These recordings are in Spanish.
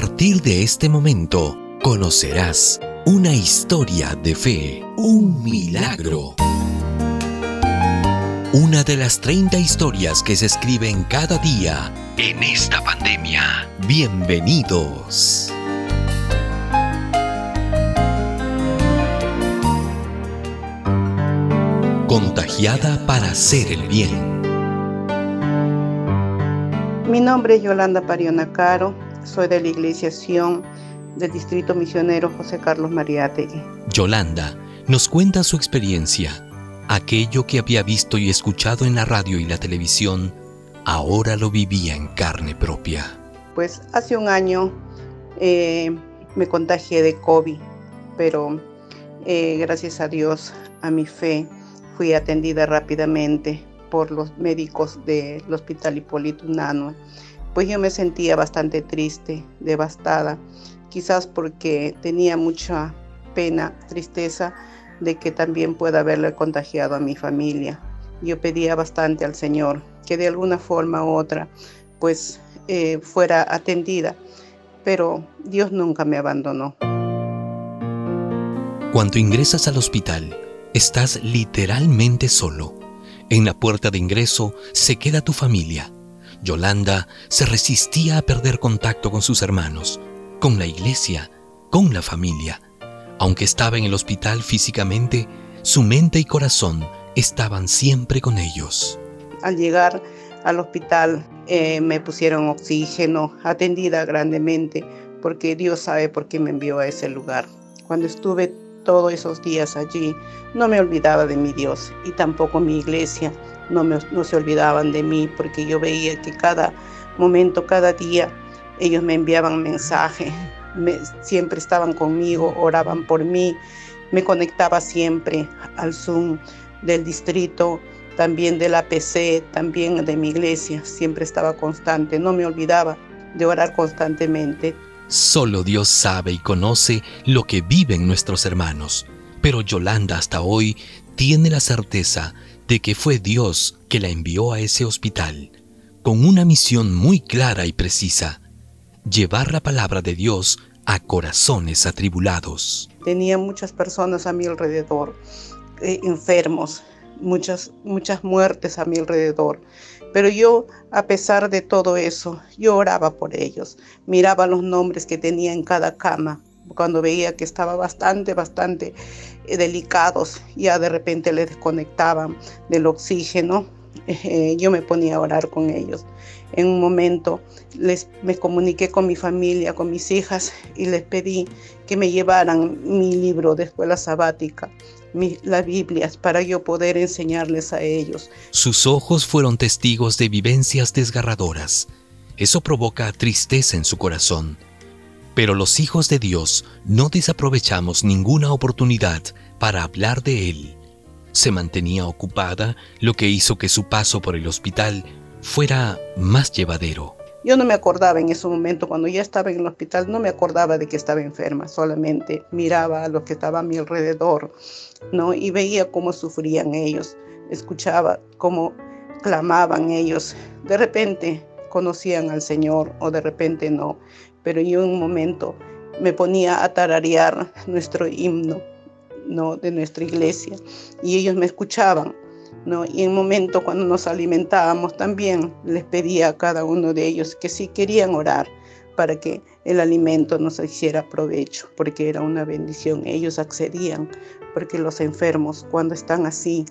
partir de este momento conocerás una historia de fe, un milagro. Una de las 30 historias que se escriben cada día en esta pandemia. Bienvenidos. Contagiada para hacer el bien. Mi nombre es Yolanda Pariona Caro, soy de la Iglesia Sion del Distrito Misionero José Carlos Mariátegui. Yolanda nos cuenta su experiencia. Aquello que había visto y escuchado en la radio y la televisión, ahora lo vivía en carne propia. Pues hace un año eh, me contagié de COVID, pero eh, gracias a Dios, a mi fe, fui atendida rápidamente por los médicos del Hospital Hipólito Unano. Pues yo me sentía bastante triste, devastada, quizás porque tenía mucha pena, tristeza de que también pueda haberle contagiado a mi familia. Yo pedía bastante al Señor que de alguna forma u otra pues eh, fuera atendida, pero Dios nunca me abandonó. Cuando ingresas al hospital, Estás literalmente solo. En la puerta de ingreso se queda tu familia. Yolanda se resistía a perder contacto con sus hermanos, con la iglesia, con la familia. Aunque estaba en el hospital físicamente, su mente y corazón estaban siempre con ellos. Al llegar al hospital eh, me pusieron oxígeno, atendida grandemente, porque Dios sabe por qué me envió a ese lugar. Cuando estuve todos esos días allí, no me olvidaba de mi Dios y tampoco mi iglesia no, no se olvidaban de mí porque yo veía que cada momento, cada día, ellos me enviaban mensajes, siempre estaban conmigo, oraban por mí, me conectaba siempre al Zoom del distrito, también de la PC, también de mi iglesia, siempre estaba constante, no me olvidaba de orar constantemente. Solo Dios sabe y conoce lo que viven nuestros hermanos, pero Yolanda hasta hoy tiene la certeza de que fue Dios que la envió a ese hospital, con una misión muy clara y precisa, llevar la palabra de Dios a corazones atribulados. Tenía muchas personas a mi alrededor, eh, enfermos, muchas, muchas muertes a mi alrededor. Pero yo, a pesar de todo eso, yo oraba por ellos, miraba los nombres que tenía en cada cama, cuando veía que estaba bastante, bastante eh, delicados, ya de repente les desconectaban del oxígeno, eh, yo me ponía a orar con ellos. En un momento les, me comuniqué con mi familia, con mis hijas, y les pedí que me llevaran mi libro de escuela sabática las Biblias para yo poder enseñarles a ellos. Sus ojos fueron testigos de vivencias desgarradoras. Eso provoca tristeza en su corazón. Pero los hijos de Dios no desaprovechamos ninguna oportunidad para hablar de Él. Se mantenía ocupada, lo que hizo que su paso por el hospital fuera más llevadero. Yo no me acordaba en ese momento, cuando ya estaba en el hospital, no me acordaba de que estaba enferma, solamente miraba a los que estaban a mi alrededor, ¿no? Y veía cómo sufrían ellos, escuchaba cómo clamaban ellos. De repente conocían al Señor o de repente no, pero yo en un momento me ponía a tararear nuestro himno, ¿no? De nuestra iglesia y ellos me escuchaban y en un momento cuando nos alimentábamos también les pedía a cada uno de ellos que si querían orar para que el alimento nos hiciera provecho, porque era una bendición. Ellos accedían, porque los enfermos cuando están así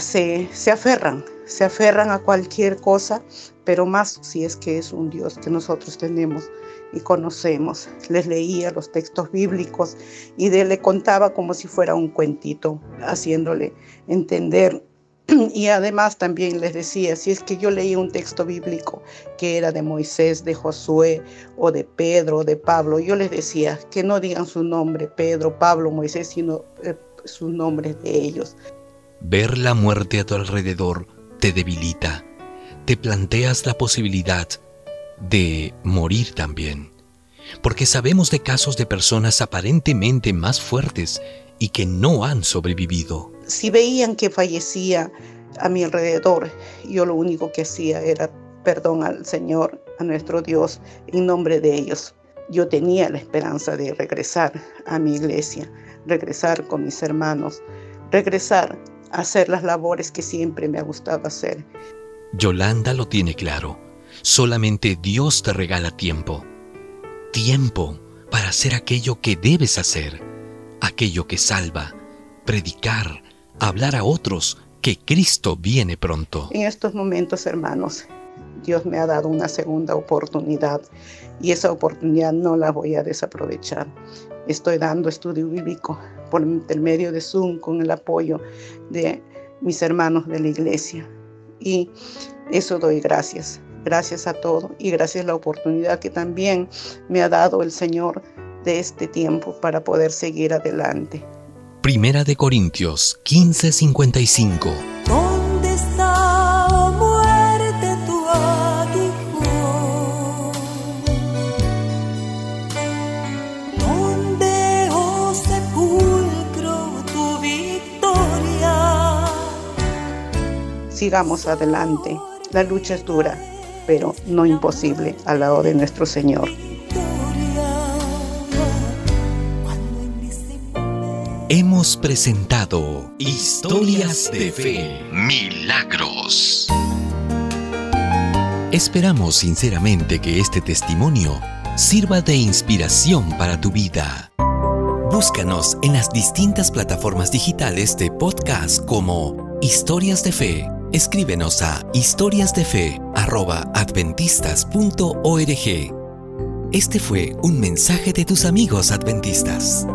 se aferran, se aferran a cualquier cosa, pero más si es que es un Dios que nosotros tenemos y conocemos. Les leía los textos bíblicos y de, le contaba como si fuera un cuentito, haciéndole entender. Y además también les decía, si es que yo leía un texto bíblico que era de Moisés, de Josué o de Pedro, de Pablo, yo les decía que no digan su nombre, Pedro, Pablo, Moisés, sino eh, sus nombres de ellos. Ver la muerte a tu alrededor te debilita. Te planteas la posibilidad de morir también. Porque sabemos de casos de personas aparentemente más fuertes y que no han sobrevivido. Si veían que fallecía a mi alrededor, yo lo único que hacía era perdón al Señor, a nuestro Dios en nombre de ellos. Yo tenía la esperanza de regresar a mi iglesia, regresar con mis hermanos, regresar a hacer las labores que siempre me ha gustado hacer. Yolanda lo tiene claro. Solamente Dios te regala tiempo. Tiempo para hacer aquello que debes hacer, aquello que salva, predicar, hablar a otros que Cristo viene pronto. En estos momentos, hermanos, Dios me ha dado una segunda oportunidad y esa oportunidad no la voy a desaprovechar. Estoy dando estudio bíblico por intermedio de Zoom con el apoyo de mis hermanos de la iglesia y eso doy gracias. Gracias a todo y gracias a la oportunidad que también me ha dado el Señor de este tiempo para poder seguir adelante. Primera de Corintios 15:55 ¿Dónde está, oh muerte, tu aguijón? ¿Dónde, oh sepulcro, tu victoria? Sigamos adelante. La lucha es dura, pero no imposible al lado de nuestro Señor. Hemos presentado Historias de Fe, Milagros. Esperamos sinceramente que este testimonio sirva de inspiración para tu vida. Búscanos en las distintas plataformas digitales de podcast como Historias de Fe. Escríbenos a historiasdefe.adventistas.org. Este fue un mensaje de tus amigos adventistas.